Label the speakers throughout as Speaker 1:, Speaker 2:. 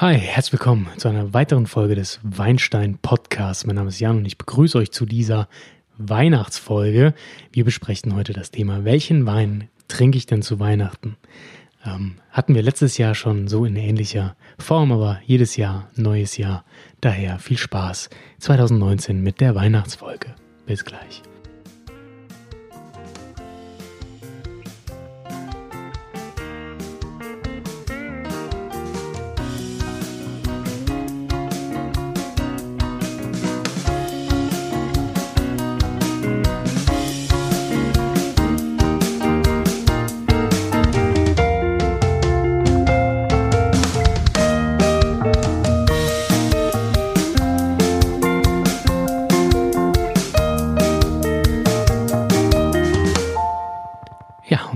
Speaker 1: Hi, herzlich willkommen zu einer weiteren Folge des Weinstein Podcasts. Mein Name ist Jan und ich begrüße euch zu dieser Weihnachtsfolge. Wir besprechen heute das Thema, welchen Wein trinke ich denn zu Weihnachten? Ähm, hatten wir letztes Jahr schon so in ähnlicher Form, aber jedes Jahr neues Jahr. Daher viel Spaß 2019 mit der Weihnachtsfolge. Bis gleich.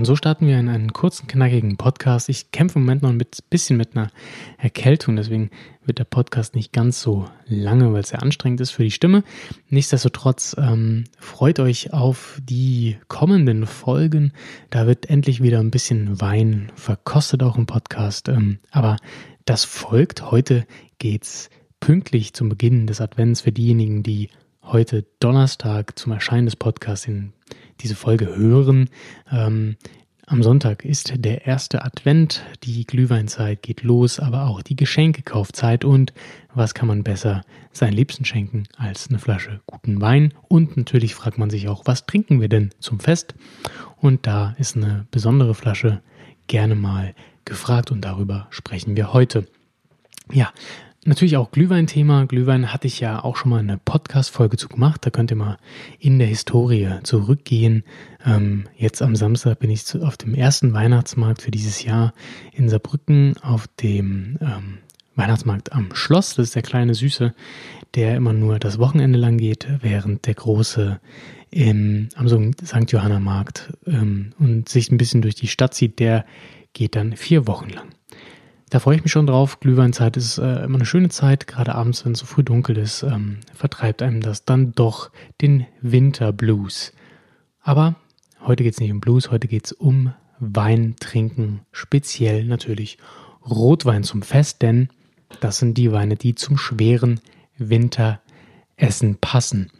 Speaker 1: Und so starten wir in einen kurzen, knackigen Podcast. Ich kämpfe im Moment noch ein bisschen mit einer Erkältung, deswegen wird der Podcast nicht ganz so lange, weil es sehr anstrengend ist für die Stimme. Nichtsdestotrotz ähm, freut euch auf die kommenden Folgen. Da wird endlich wieder ein bisschen Wein verkostet, auch im Podcast. Ähm, aber das folgt. Heute geht's pünktlich zum Beginn des Advents für diejenigen, die heute Donnerstag zum Erscheinen des Podcasts in diese Folge hören. Ähm, am Sonntag ist der erste Advent, die Glühweinzeit geht los, aber auch die Geschenkekaufzeit und was kann man besser seinen Liebsten schenken als eine Flasche guten Wein und natürlich fragt man sich auch, was trinken wir denn zum Fest? Und da ist eine besondere Flasche gerne mal gefragt und darüber sprechen wir heute. Ja, Natürlich auch Glühwein-Thema. Glühwein hatte ich ja auch schon mal eine Podcast-Folge zu gemacht. Da könnt ihr mal in der Historie zurückgehen. Ähm, jetzt am Samstag bin ich zu, auf dem ersten Weihnachtsmarkt für dieses Jahr in Saarbrücken auf dem ähm, Weihnachtsmarkt am Schloss. Das ist der kleine Süße, der immer nur das Wochenende lang geht, während der große im, am St. Johanna Markt ähm, und sich ein bisschen durch die Stadt zieht, der geht dann vier Wochen lang. Da freue ich mich schon drauf. Glühweinzeit ist äh, immer eine schöne Zeit, gerade abends, wenn es so früh dunkel ist, ähm, vertreibt einem das dann doch den Winterblues. Aber heute geht es nicht um Blues, heute geht es um Wein trinken, speziell natürlich Rotwein zum Fest, denn das sind die Weine, die zum schweren Winteressen passen.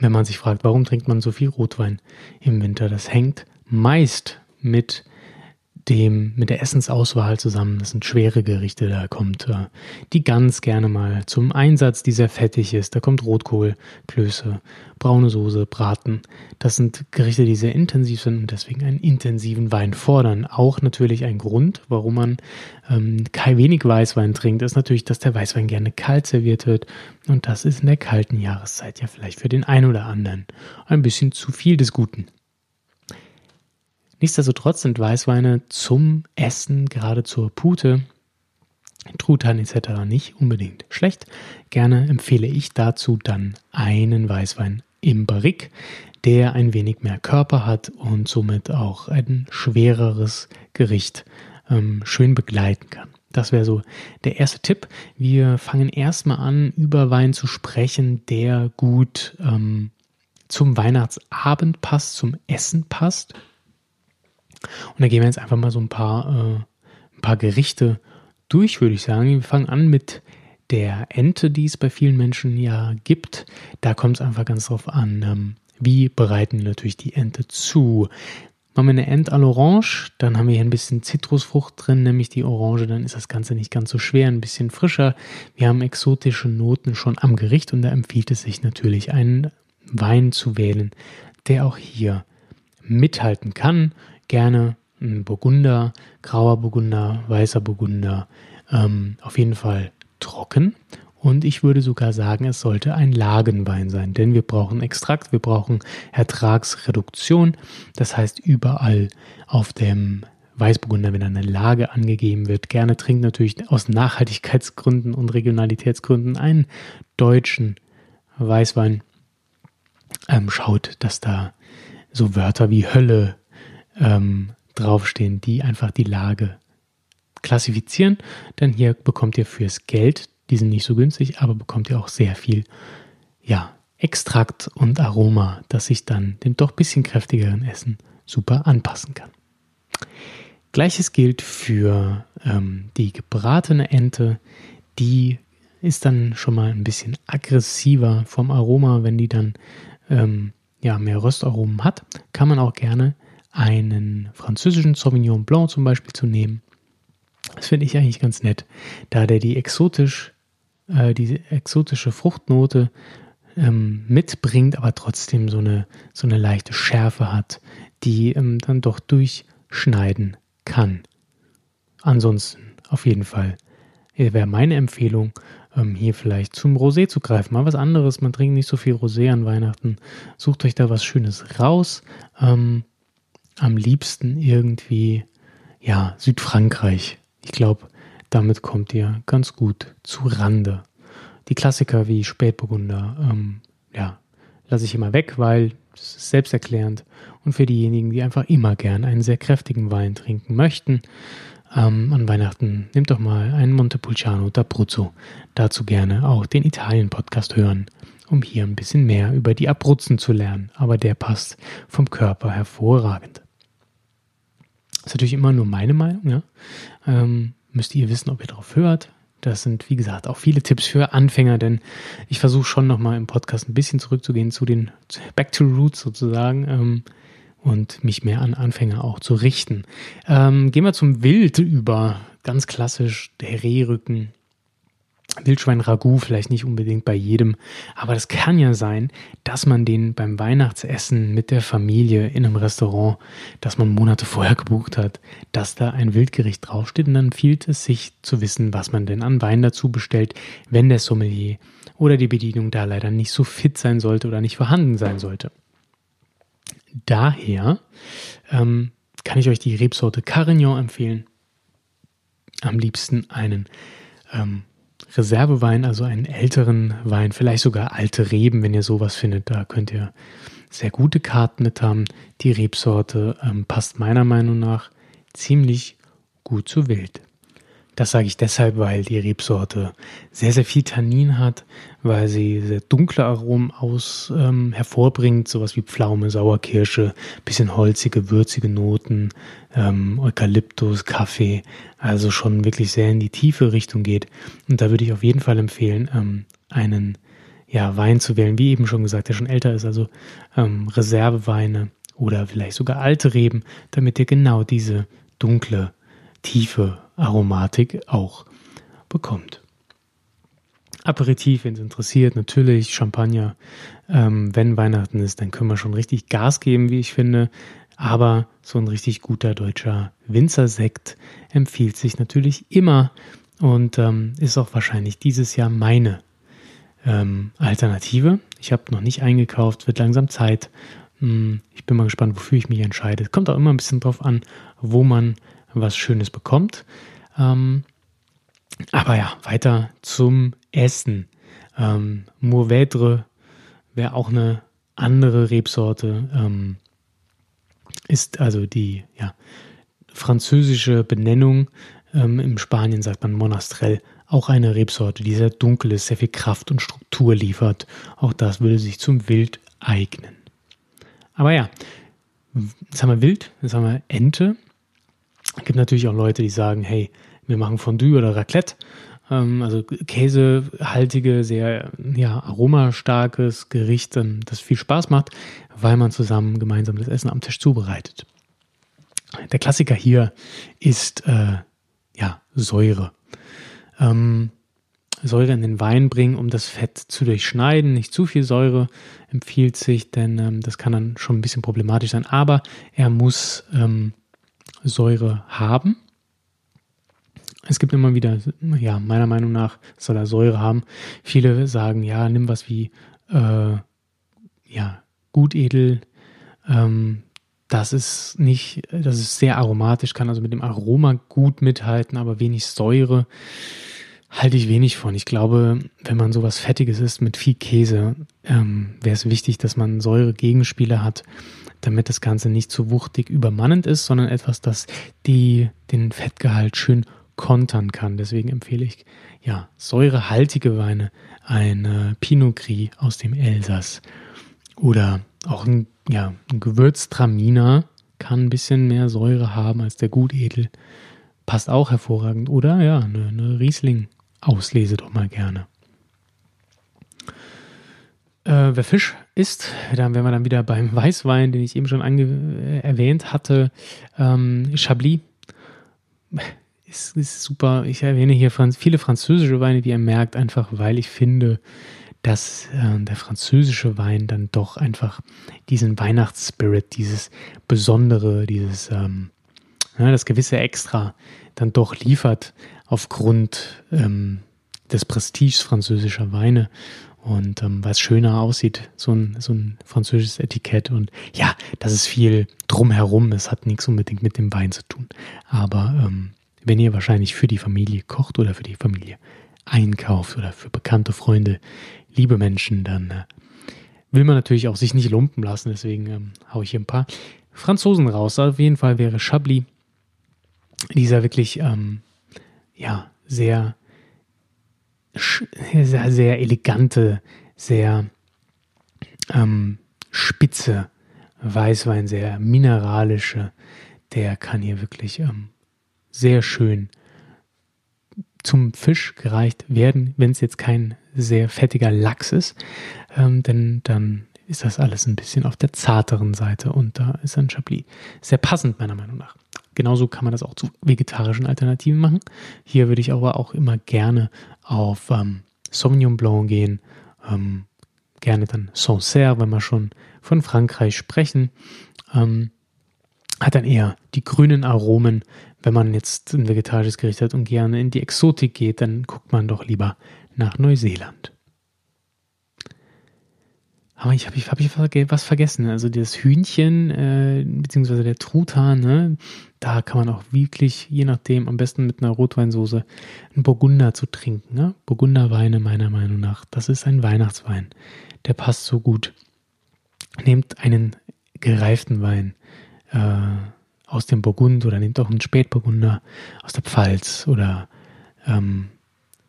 Speaker 1: Wenn man sich fragt, warum trinkt man so viel Rotwein im Winter, das hängt meist mit dem, mit der Essensauswahl zusammen. Das sind schwere Gerichte, da kommt äh, die Gans gerne mal zum Einsatz, die sehr fettig ist. Da kommt Rotkohl, Klöße, braune Soße, Braten. Das sind Gerichte, die sehr intensiv sind und deswegen einen intensiven Wein fordern. Auch natürlich ein Grund, warum man ähm, kein wenig Weißwein trinkt, ist natürlich, dass der Weißwein gerne kalt serviert wird. Und das ist in der kalten Jahreszeit ja vielleicht für den einen oder anderen ein bisschen zu viel des Guten. Nichtsdestotrotz sind Weißweine zum Essen, gerade zur Pute, Truthahn etc. nicht unbedingt schlecht. Gerne empfehle ich dazu dann einen Weißwein im Barrique, der ein wenig mehr Körper hat und somit auch ein schwereres Gericht ähm, schön begleiten kann. Das wäre so der erste Tipp. Wir fangen erstmal an, über Wein zu sprechen, der gut ähm, zum Weihnachtsabend passt, zum Essen passt. Und da gehen wir jetzt einfach mal so ein paar, äh, ein paar Gerichte durch, würde ich sagen. Wir fangen an mit der Ente, die es bei vielen Menschen ja gibt. Da kommt es einfach ganz drauf an, ähm, wie bereiten wir natürlich die Ente zu. Machen wir eine Ente à l'Orange, dann haben wir hier ein bisschen Zitrusfrucht drin, nämlich die Orange, dann ist das Ganze nicht ganz so schwer, ein bisschen frischer. Wir haben exotische Noten schon am Gericht und da empfiehlt es sich natürlich, einen Wein zu wählen, der auch hier mithalten kann gerne ein Burgunder, grauer Burgunder, weißer Burgunder, ähm, auf jeden Fall trocken. Und ich würde sogar sagen, es sollte ein Lagenwein sein, denn wir brauchen Extrakt, wir brauchen Ertragsreduktion. Das heißt, überall auf dem Weißburgunder, wenn eine Lage angegeben wird, gerne trinkt natürlich aus Nachhaltigkeitsgründen und Regionalitätsgründen einen deutschen Weißwein. Ähm, schaut, dass da so Wörter wie Hölle, ähm, draufstehen, die einfach die Lage klassifizieren. Denn hier bekommt ihr fürs Geld, die sind nicht so günstig, aber bekommt ihr auch sehr viel, ja, Extrakt und Aroma, das sich dann dem doch bisschen kräftigeren Essen super anpassen kann. Gleiches gilt für ähm, die gebratene Ente. Die ist dann schon mal ein bisschen aggressiver vom Aroma, wenn die dann ähm, ja, mehr Röstaromen hat. Kann man auch gerne einen französischen Sauvignon Blanc zum Beispiel zu nehmen. Das finde ich eigentlich ganz nett, da der die exotisch, äh, diese exotische Fruchtnote ähm, mitbringt, aber trotzdem so eine, so eine leichte Schärfe hat, die ähm, dann doch durchschneiden kann. Ansonsten auf jeden Fall wäre meine Empfehlung, ähm, hier vielleicht zum Rosé zu greifen. Mal was anderes, man trinkt nicht so viel Rosé an Weihnachten. Sucht euch da was Schönes raus. Ähm, am liebsten irgendwie, ja, Südfrankreich. Ich glaube, damit kommt ihr ganz gut zu Rande. Die Klassiker wie Spätburgunder, ähm, ja, lasse ich immer weg, weil es ist selbsterklärend. Und für diejenigen, die einfach immer gern einen sehr kräftigen Wein trinken möchten, ähm, an Weihnachten nehmt doch mal einen Montepulciano d'Abruzzo. Dazu gerne auch den Italien-Podcast hören, um hier ein bisschen mehr über die Abruzzen zu lernen. Aber der passt vom Körper hervorragend. Das ist natürlich immer nur meine Meinung. Ja? Ähm, müsst ihr wissen, ob ihr darauf hört. Das sind, wie gesagt, auch viele Tipps für Anfänger, denn ich versuche schon nochmal im Podcast ein bisschen zurückzugehen zu den Back to Roots sozusagen ähm, und mich mehr an Anfänger auch zu richten. Ähm, gehen wir zum Wild über. Ganz klassisch der Rehrücken Wildschwein-Ragout vielleicht nicht unbedingt bei jedem, aber das kann ja sein, dass man den beim Weihnachtsessen mit der Familie in einem Restaurant, das man Monate vorher gebucht hat, dass da ein Wildgericht draufsteht und dann fehlt es sich zu wissen, was man denn an Wein dazu bestellt, wenn der Sommelier oder die Bedienung da leider nicht so fit sein sollte oder nicht vorhanden sein sollte. Daher ähm, kann ich euch die Rebsorte Carignan empfehlen. Am liebsten einen ähm, Reservewein, also einen älteren Wein, vielleicht sogar alte Reben, wenn ihr sowas findet. Da könnt ihr sehr gute Karten mit haben. Die Rebsorte ähm, passt meiner Meinung nach ziemlich gut zu Wild. Das sage ich deshalb, weil die Rebsorte sehr, sehr viel Tannin hat, weil sie sehr dunkle Aromen aus ähm, hervorbringt, sowas wie Pflaume, Sauerkirsche, bisschen holzige, würzige Noten, ähm, Eukalyptus, Kaffee, also schon wirklich sehr in die tiefe Richtung geht. Und da würde ich auf jeden Fall empfehlen, ähm, einen ja, Wein zu wählen, wie eben schon gesagt, der schon älter ist, also ähm, Reserveweine oder vielleicht sogar alte Reben, damit ihr genau diese dunkle, tiefe Aromatik auch bekommt. Aperitif, wenn es interessiert, natürlich Champagner. Ähm, wenn Weihnachten ist, dann können wir schon richtig Gas geben, wie ich finde. Aber so ein richtig guter deutscher Winzersekt empfiehlt sich natürlich immer und ähm, ist auch wahrscheinlich dieses Jahr meine ähm, Alternative. Ich habe noch nicht eingekauft, wird langsam Zeit. Hm, ich bin mal gespannt, wofür ich mich entscheide. Kommt auch immer ein bisschen drauf an, wo man was Schönes bekommt. Ähm, aber ja, weiter zum Essen. Ähm, Mourvèdre wäre auch eine andere Rebsorte. Ähm, ist also die ja, französische Benennung. Ähm, Im Spanien sagt man Monastrell. Auch eine Rebsorte, die sehr dunkel ist, sehr viel Kraft und Struktur liefert. Auch das würde sich zum Wild eignen. Aber ja, jetzt haben wir Wild, jetzt haben wir Ente. Gibt natürlich auch Leute, die sagen, hey, wir machen Fondue oder Raclette. Ähm, also käsehaltige, sehr ja, aromastarkes Gericht, das viel Spaß macht, weil man zusammen gemeinsam das Essen am Tisch zubereitet. Der Klassiker hier ist äh, ja, Säure. Ähm, Säure in den Wein bringen, um das Fett zu durchschneiden. Nicht zu viel Säure empfiehlt sich, denn ähm, das kann dann schon ein bisschen problematisch sein. Aber er muss ähm, Säure haben. Es gibt immer wieder, ja, meiner Meinung nach soll er Säure haben. Viele sagen, ja, nimm was wie, äh, ja, Gutedel. Ähm, das ist nicht, das ist sehr aromatisch, kann also mit dem Aroma gut mithalten, aber wenig Säure halte ich wenig von. Ich glaube, wenn man sowas Fettiges isst mit viel Käse, ähm, wäre es wichtig, dass man Säure-Gegenspieler hat damit das Ganze nicht zu wuchtig übermannend ist, sondern etwas, das die, den Fettgehalt schön kontern kann. Deswegen empfehle ich ja säurehaltige Weine, ein Pinot Gris aus dem Elsass oder auch ein, ja, ein Gewürztraminer kann ein bisschen mehr Säure haben als der Gutedel. Passt auch hervorragend. Oder ja, eine, eine Riesling-Auslese doch mal gerne. Äh, wer Fisch isst, dann wären wir dann wieder beim Weißwein, den ich eben schon äh, erwähnt hatte. Ähm, Chablis ist, ist, super. Ich erwähne hier Franz viele französische Weine, wie ihr merkt, einfach weil ich finde, dass äh, der französische Wein dann doch einfach diesen Weihnachtsspirit, dieses Besondere, dieses ähm, ja, das gewisse Extra dann doch liefert aufgrund ähm, des Prestiges französischer Weine und ähm, was schöner aussieht, so ein, so ein französisches Etikett. Und ja, das ist viel drumherum. Es hat nichts unbedingt mit dem Wein zu tun. Aber ähm, wenn ihr wahrscheinlich für die Familie kocht oder für die Familie einkauft oder für bekannte Freunde, liebe Menschen, dann äh, will man natürlich auch sich nicht lumpen lassen. Deswegen ähm, haue ich hier ein paar Franzosen raus. Auf jeden Fall wäre Chablis dieser wirklich, ähm, ja, sehr sehr, sehr elegante, sehr ähm, spitze Weißwein, sehr mineralische, der kann hier wirklich ähm, sehr schön zum Fisch gereicht werden, wenn es jetzt kein sehr fettiger Lachs ist, ähm, denn dann ist das alles ein bisschen auf der zarteren Seite und da ist ein Chablis sehr passend meiner Meinung nach. Genauso kann man das auch zu vegetarischen Alternativen machen. Hier würde ich aber auch immer gerne auf ähm, Sauvignon Blanc gehen, ähm, gerne dann Sancerre, wenn wir schon von Frankreich sprechen. Ähm, hat dann eher die grünen Aromen. Wenn man jetzt ein vegetarisches Gericht hat und gerne in die Exotik geht, dann guckt man doch lieber nach Neuseeland. Aber ich habe ich, hab ich was vergessen. Also das Hühnchen, äh, beziehungsweise der Truthahn, ne? da kann man auch wirklich, je nachdem, am besten mit einer Rotweinsoße, einen Burgunder zu trinken. Ne? Burgunderweine meiner Meinung nach. Das ist ein Weihnachtswein. Der passt so gut. Nehmt einen gereiften Wein äh, aus dem Burgund oder nehmt auch einen Spätburgunder aus der Pfalz oder ähm,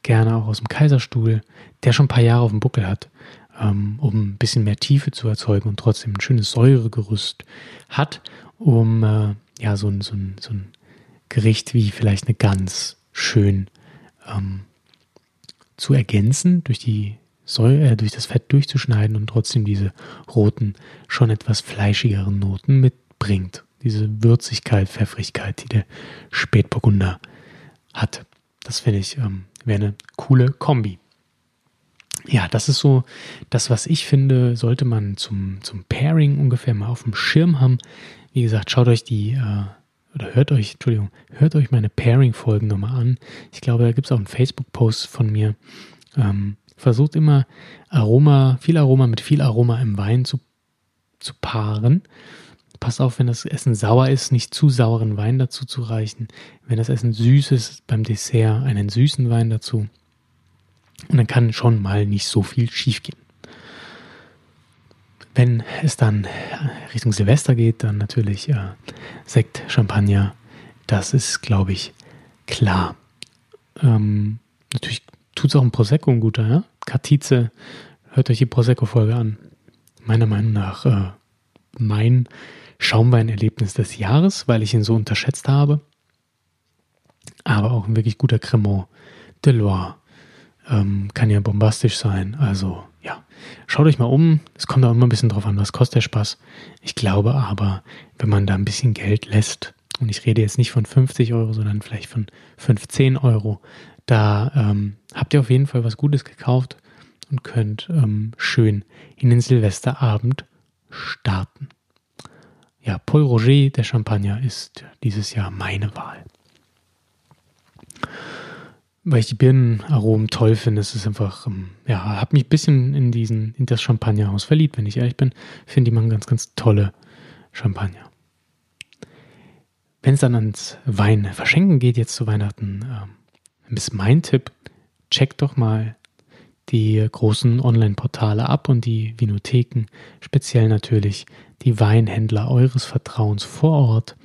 Speaker 1: gerne auch aus dem Kaiserstuhl, der schon ein paar Jahre auf dem Buckel hat ähm, um ein bisschen mehr Tiefe zu erzeugen und trotzdem ein schönes Säuregerüst hat, um äh, ja so ein, so, ein, so ein Gericht wie vielleicht eine Gans schön ähm, zu ergänzen, durch die Säure, äh, durch das Fett durchzuschneiden und trotzdem diese roten, schon etwas fleischigeren Noten mitbringt. Diese Würzigkeit, Pfeffrigkeit, die der Spätburgunder hat. Das finde ich, ähm, wäre eine coole Kombi ja, das ist so das, was ich finde, sollte man zum, zum Pairing ungefähr mal auf dem Schirm haben. Wie gesagt, schaut euch die, äh, oder hört euch, Entschuldigung, hört euch meine Pairing-Folgen nochmal an. Ich glaube, da gibt es auch einen Facebook-Post von mir. Ähm, versucht immer Aroma, viel Aroma mit viel Aroma im Wein zu, zu paaren. Passt auf, wenn das Essen sauer ist, nicht zu sauren Wein dazu zu reichen. Wenn das Essen süß ist, beim Dessert einen süßen Wein dazu. Und dann kann schon mal nicht so viel schiefgehen. Wenn es dann Richtung Silvester geht, dann natürlich äh, Sekt, Champagner. Das ist, glaube ich, klar. Ähm, natürlich tut es auch ein Prosecco ein guter, ja? Katize, hört euch die Prosecco-Folge an. Meiner Meinung nach äh, mein Schaumweinerlebnis des Jahres, weil ich ihn so unterschätzt habe. Aber auch ein wirklich guter Cremant de Loire ähm, kann ja bombastisch sein. Also ja, schaut euch mal um. Es kommt auch immer ein bisschen drauf an, was kostet der Spaß. Ich glaube aber, wenn man da ein bisschen Geld lässt, und ich rede jetzt nicht von 50 Euro, sondern vielleicht von 15 Euro, da ähm, habt ihr auf jeden Fall was Gutes gekauft und könnt ähm, schön in den Silvesterabend starten. Ja, Paul Roger, der Champagner, ist dieses Jahr meine Wahl weil ich die Birnenaromen toll finde. Es ist einfach, ähm, ja, habe mich ein bisschen in diesen, in das Champagnerhaus verliebt, wenn ich ehrlich bin. Finde die machen ganz, ganz tolle Champagner. Wenn es dann ans Wein verschenken geht, jetzt zu Weihnachten, ähm, ist mein Tipp, checkt doch mal die großen Online-Portale ab und die Vinotheken, speziell natürlich die Weinhändler eures Vertrauens vor Ort.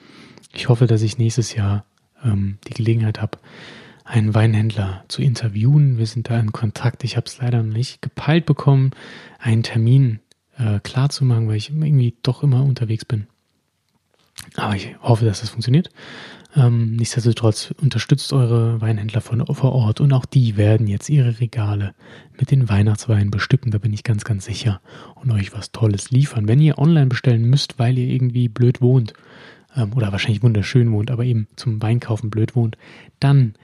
Speaker 1: Ich hoffe, dass ich nächstes Jahr ähm, die Gelegenheit habe, einen Weinhändler zu interviewen. Wir sind da in Kontakt. Ich habe es leider noch nicht gepeilt bekommen, einen Termin äh, klar weil ich irgendwie doch immer unterwegs bin. Aber ich hoffe, dass das funktioniert. Ähm, nichtsdestotrotz unterstützt eure Weinhändler von, vor Ort und auch die werden jetzt ihre Regale mit den Weihnachtsweinen bestücken, da bin ich ganz, ganz sicher und euch was Tolles liefern. Wenn ihr online bestellen müsst, weil ihr irgendwie blöd wohnt ähm, oder wahrscheinlich wunderschön wohnt, aber eben zum Weinkaufen blöd wohnt, dann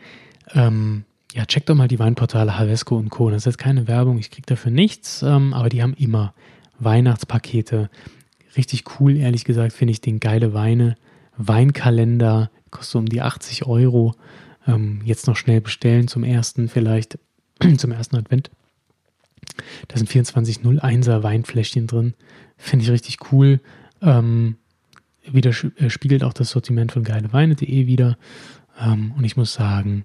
Speaker 1: ähm, ja, checkt doch mal die Weinportale Havesco und Co. Das ist jetzt keine Werbung, ich kriege dafür nichts, ähm, aber die haben immer Weihnachtspakete. Richtig cool, ehrlich gesagt, finde ich den geile Weine. Weinkalender, kostet um die 80 Euro. Ähm, jetzt noch schnell bestellen zum ersten, vielleicht zum ersten Advent. Da sind 2401er Weinfläschchen drin. Finde ich richtig cool. Ähm, wieder äh, spiegelt auch das Sortiment von geileweine.de wieder. Ähm, und ich muss sagen,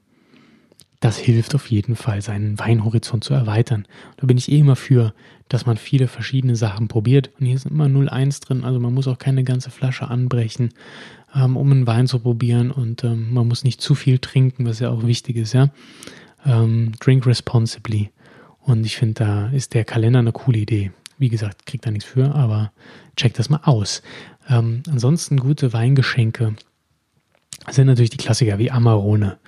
Speaker 1: das hilft auf jeden Fall, seinen Weinhorizont zu erweitern. Da bin ich eh immer für, dass man viele verschiedene Sachen probiert. Und hier ist immer 0,1 drin, also man muss auch keine ganze Flasche anbrechen, ähm, um einen Wein zu probieren. Und ähm, man muss nicht zu viel trinken, was ja auch wichtig ist, ja. Ähm, drink responsibly. Und ich finde, da ist der Kalender eine coole Idee. Wie gesagt, kriegt da nichts für, aber checkt das mal aus. Ähm, ansonsten gute Weingeschenke sind natürlich die Klassiker wie Amarone.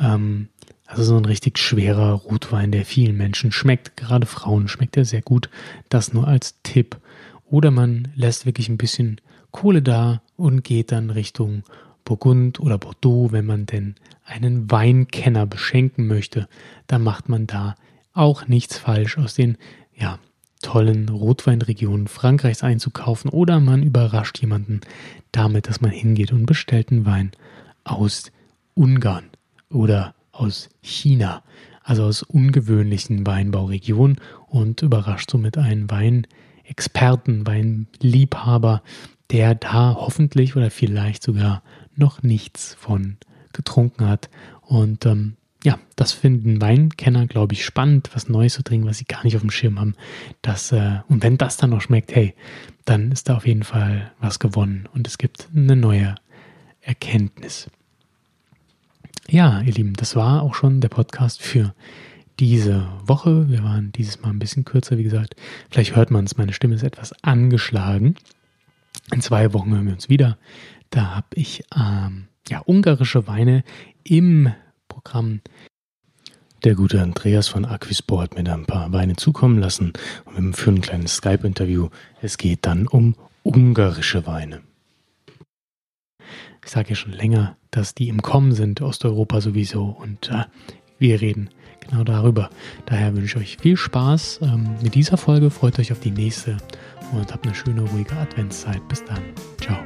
Speaker 1: Ähm, also so ein richtig schwerer Rotwein, der vielen Menschen schmeckt. Gerade Frauen schmeckt er sehr gut. Das nur als Tipp. Oder man lässt wirklich ein bisschen Kohle da und geht dann Richtung Burgund oder Bordeaux, wenn man denn einen Weinkenner beschenken möchte. Dann macht man da auch nichts falsch aus den ja, tollen Rotweinregionen Frankreichs einzukaufen oder man überrascht jemanden damit, dass man hingeht und bestellt einen Wein aus Ungarn oder aus China, also aus ungewöhnlichen Weinbauregionen und überrascht somit einen Weinexperten, Weinliebhaber, der da hoffentlich oder vielleicht sogar noch nichts von getrunken hat. Und ähm, ja, das finden Weinkenner, glaube ich, spannend, was Neues zu trinken, was sie gar nicht auf dem Schirm haben. Das, äh, und wenn das dann noch schmeckt, hey, dann ist da auf jeden Fall was gewonnen und es gibt eine neue Erkenntnis. Ja, ihr Lieben, das war auch schon der Podcast für diese Woche. Wir waren dieses Mal ein bisschen kürzer, wie gesagt. Vielleicht hört man es, meine Stimme ist etwas angeschlagen. In zwei Wochen hören wir uns wieder. Da habe ich ähm, ja, ungarische Weine im Programm. Der gute Andreas von Aquisport mit ein paar Weine zukommen lassen und wir führen ein kleines Skype-Interview. Es geht dann um ungarische Weine. Ich sage ja schon länger, dass die im Kommen sind, Osteuropa sowieso. Und äh, wir reden genau darüber. Daher wünsche ich euch viel Spaß ähm, mit dieser Folge. Freut euch auf die nächste und habt eine schöne, ruhige Adventszeit. Bis dann. Ciao.